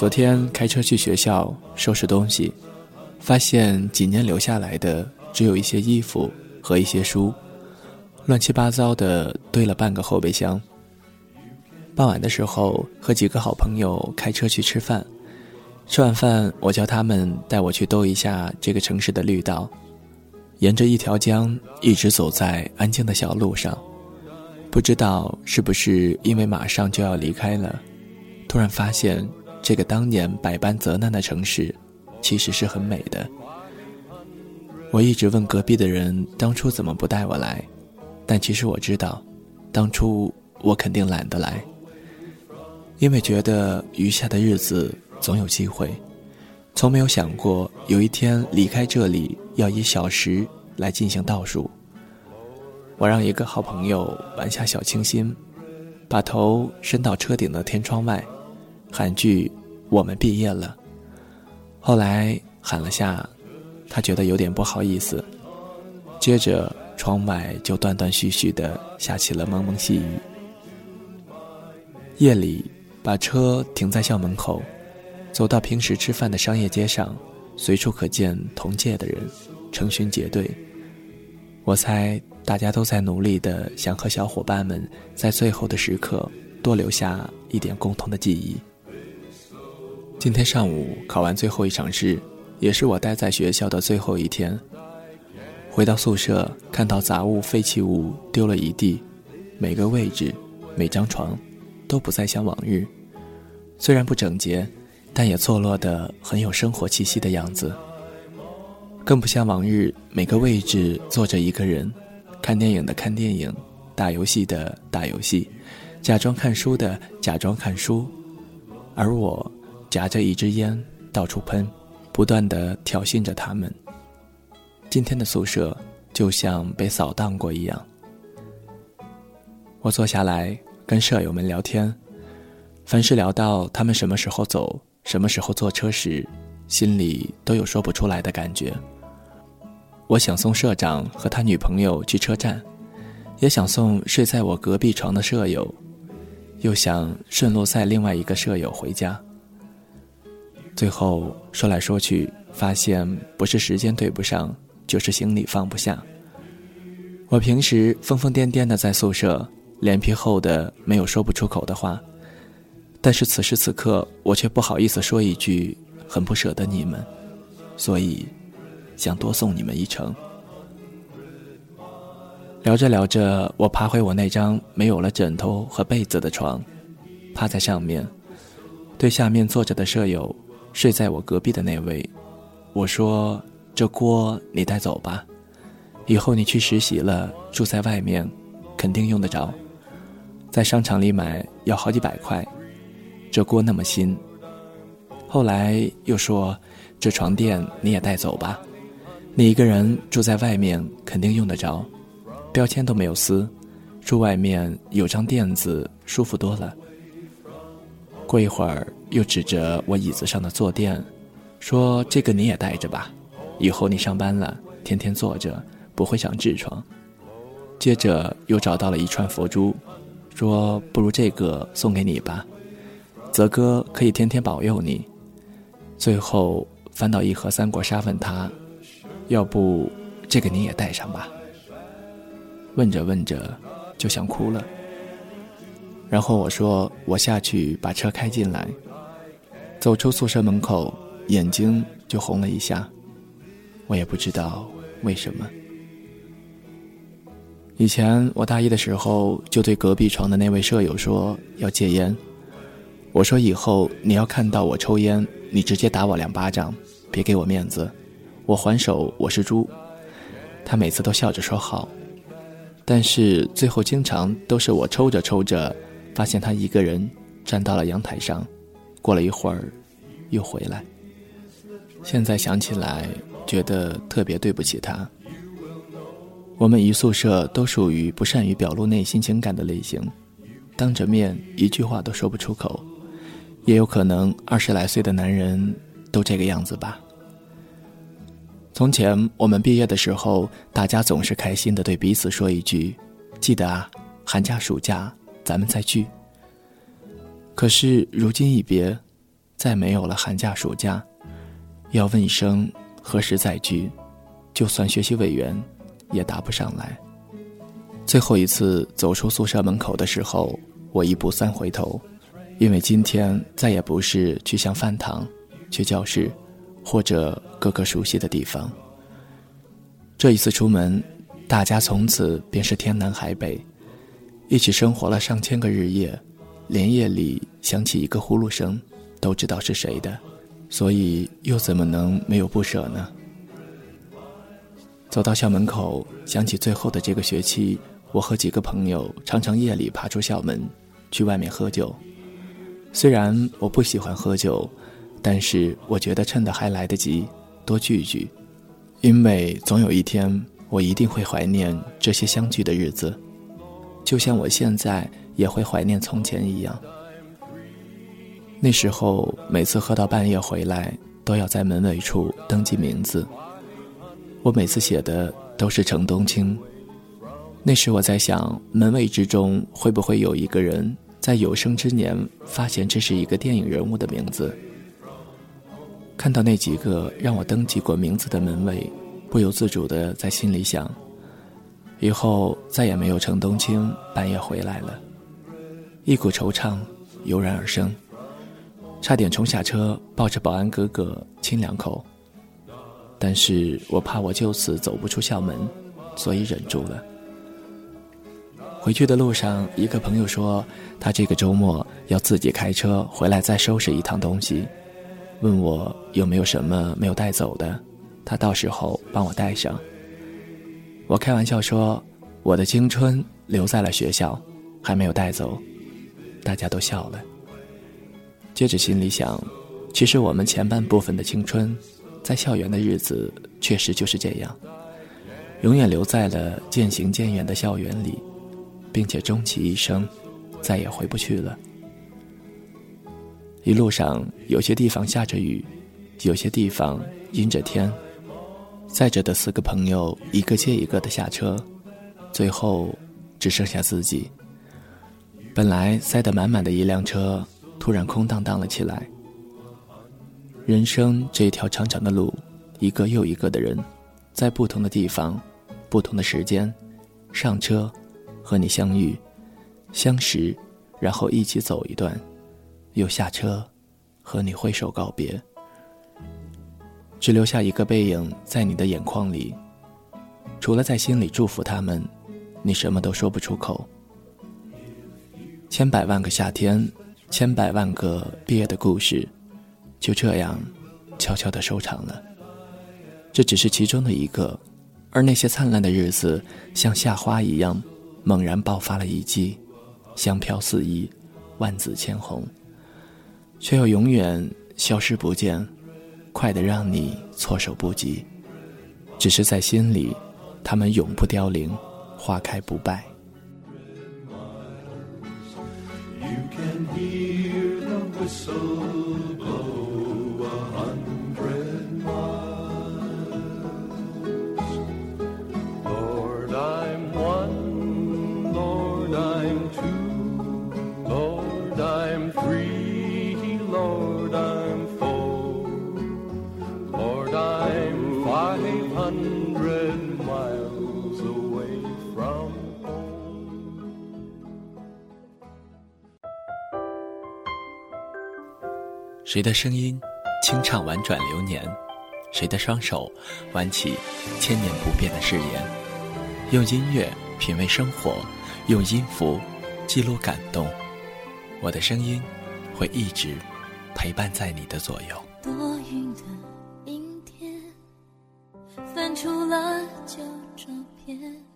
昨天开车去学校收拾东西，发现几年留下来的只有一些衣服和一些书，乱七八糟的堆了半个后备箱。傍晚的时候，和几个好朋友开车去吃饭，吃完饭，我叫他们带我去兜一下这个城市的绿道，沿着一条江一直走在安静的小路上，不知道是不是因为马上就要离开了，突然发现。这个当年百般责难的城市，其实是很美的。我一直问隔壁的人，当初怎么不带我来？但其实我知道，当初我肯定懒得来，因为觉得余下的日子总有机会，从没有想过有一天离开这里要以小时来进行倒数。我让一个好朋友玩下小清新，把头伸到车顶的天窗外。喊句“我们毕业了”，后来喊了下，他觉得有点不好意思。接着窗外就断断续续的下起了蒙蒙细雨。夜里把车停在校门口，走到平时吃饭的商业街上，随处可见同届的人，成群结队。我猜大家都在努力的想和小伙伴们在最后的时刻多留下一点共同的记忆。今天上午考完最后一场试，也是我待在学校的最后一天。回到宿舍，看到杂物、废弃物丢了一地，每个位置、每张床都不再像往日。虽然不整洁，但也错落得很有生活气息的样子。更不像往日，每个位置坐着一个人，看电影的看电影，打游戏的打游戏，假装看书的假装看书，而我。夹着一支烟，到处喷，不断的挑衅着他们。今天的宿舍就像被扫荡过一样。我坐下来跟舍友们聊天，凡是聊到他们什么时候走、什么时候坐车时，心里都有说不出来的感觉。我想送社长和他女朋友去车站，也想送睡在我隔壁床的舍友，又想顺路载另外一个舍友回家。最后说来说去，发现不是时间对不上，就是行李放不下。我平时疯疯癫癫的在宿舍，脸皮厚的没有说不出口的话，但是此时此刻，我却不好意思说一句很不舍得你们，所以想多送你们一程。聊着聊着，我爬回我那张没有了枕头和被子的床，趴在上面，对下面坐着的舍友。睡在我隔壁的那位，我说：“这锅你带走吧，以后你去实习了，住在外面，肯定用得着。在商场里买要好几百块，这锅那么新。”后来又说：“这床垫你也带走吧，你一个人住在外面，肯定用得着，标签都没有撕，住外面有张垫子舒服多了。”过一会儿，又指着我椅子上的坐垫，说：“这个你也带着吧，以后你上班了，天天坐着，不会长痔疮。”接着又找到了一串佛珠，说：“不如这个送给你吧，泽哥可以天天保佑你。”最后翻到一盒三国杀，问他：“要不这个你也带上吧？”问着问着，就想哭了。然后我说：“我下去把车开进来。”走出宿舍门口，眼睛就红了一下，我也不知道为什么。以前我大一的时候，就对隔壁床的那位舍友说要戒烟。我说：“以后你要看到我抽烟，你直接打我两巴掌，别给我面子，我还手我是猪。”他每次都笑着说好，但是最后经常都是我抽着抽着。发现他一个人站到了阳台上，过了一会儿，又回来。现在想起来，觉得特别对不起他。我们一宿舍都属于不善于表露内心情感的类型，当着面一句话都说不出口。也有可能二十来岁的男人都这个样子吧。从前我们毕业的时候，大家总是开心的对彼此说一句：“记得啊，寒假暑假。”咱们再聚。可是如今一别，再没有了寒假暑假，要问一声何时再聚，就算学习委员也答不上来。最后一次走出宿舍门口的时候，我一步三回头，因为今天再也不是去向饭堂、去教室，或者各个熟悉的地方。这一次出门，大家从此便是天南海北，一起生活了上千个日夜，连夜里响起一个呼噜声，都知道是谁的，所以又怎么能没有不舍呢？走到校门口，想起最后的这个学期，我和几个朋友常常夜里爬出校门，去外面喝酒。虽然我不喜欢喝酒，但是我觉得趁得还来得及，多聚聚。因为总有一天，我一定会怀念这些相聚的日子，就像我现在也会怀念从前一样。那时候，每次喝到半夜回来，都要在门卫处登记名字。我每次写的都是程冬青。那时我在想，门卫之中会不会有一个人在有生之年发现这是一个电影人物的名字？看到那几个让我登记过名字的门卫，不由自主的在心里想：以后再也没有程冬青半夜回来了。一股惆怅油然而生，差点冲下车抱着保安哥哥亲两口，但是我怕我就此走不出校门，所以忍住了。回去的路上，一个朋友说他这个周末要自己开车回来再收拾一趟东西。问我有没有什么没有带走的，他到时候帮我带上。我开玩笑说，我的青春留在了学校，还没有带走，大家都笑了。接着心里想，其实我们前半部分的青春，在校园的日子确实就是这样，永远留在了渐行渐远的校园里，并且终其一生，再也回不去了。一路上，有些地方下着雨，有些地方阴着天。载着的四个朋友一个接一个的下车，最后只剩下自己。本来塞得满满的一辆车，突然空荡荡了起来。人生这一条长长的路，一个又一个的人，在不同的地方、不同的时间，上车，和你相遇、相识，然后一起走一段。又下车，和你挥手告别，只留下一个背影在你的眼眶里。除了在心里祝福他们，你什么都说不出口。千百万个夏天，千百万个毕业的故事，就这样悄悄的收场了。这只是其中的一个，而那些灿烂的日子，像夏花一样，猛然爆发了一季，香飘四溢，万紫千红。却又永远消失不见，快得让你措手不及。只是在心里，他们永不凋零，花开不败。whistle. 谁的声音清唱婉转流年？谁的双手挽起千年不变的誓言？用音乐品味生活，用音符记录感动。我的声音会一直陪伴在你的左右。多云的阴天，翻出了旧照片。